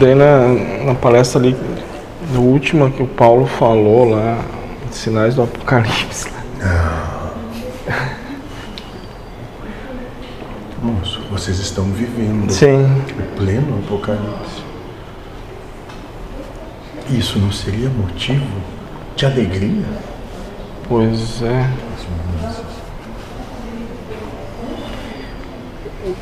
Daí na, na palestra ali, na última que o Paulo falou lá, sinais do apocalipse. Moço, vocês estão vivendo Sim. o pleno apocalipse. Isso não seria motivo de alegria? Pois é.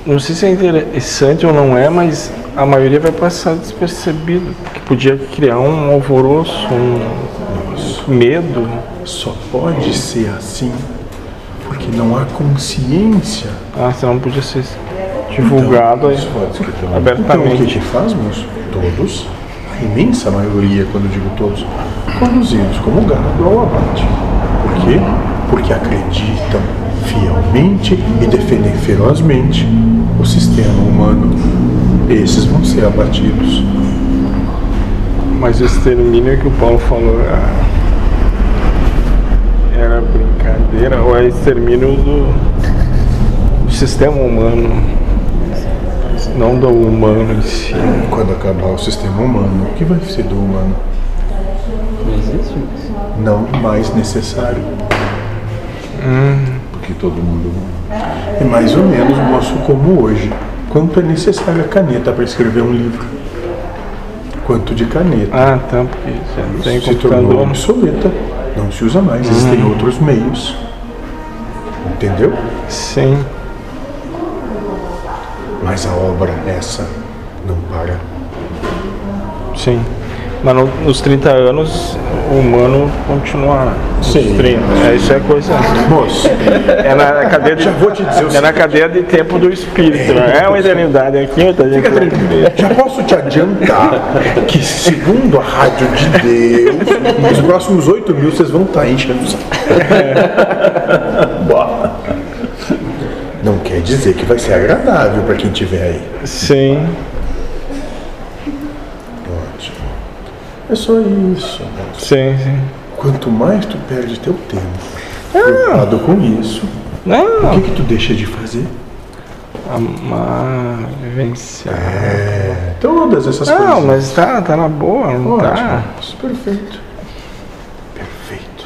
Não sei se é interessante ou não é, mas a maioria vai passar despercebido. Que podia criar um alvoroço, um medo. Só pode ser assim porque não há consciência. Ah, senão podia ser divulgado pode ser também. abertamente. Então o que faz? Todos, a imensa maioria, quando digo todos, conduzidos como gado ao abate. Por quê? Porque acreditam fielmente e defendem ferozmente o sistema humano. Esses vão ser abatidos. Mas o extermínio que o Paulo falou ah, era brincadeira ou é extermínio do, do sistema humano, não do humano em si. Quando acabar o sistema humano, o que vai ser do humano? Não existe isso. Não mais necessário. Porque todo mundo. É mais ou menos, moço, como hoje. Quanto é necessária a caneta para escrever um livro? Quanto de caneta? Ah, tá, porque já tem se tornou computador. obsoleta. Não se usa mais. Existem outros meios. Entendeu? Sim, Mas a obra essa não para. sim. Mas no- nos 30 anos o humano continua. nos Sim. 30. É, isso é coisa. Moço, É na cadeia de, Já vou te dizer é na cadeia de tempo do espírito. né? É uma eternidade aqui, outra. Fica tranquilo. Já posso te adiantar que, segundo a Rádio de Deus, nos próximos 8 mil vocês vão estar enchendo o saco. Não quer dizer que vai ser agradável para quem estiver aí. Sim. É só isso. Sim, sim. Quanto mais tu perde teu tempo preocupado com isso, o Não, que, que tu deixa de fazer? amar, vivenciar. É, todas essas Não, coisas. mas tá, tá na boa, não Ótimo. tá? Perfeito.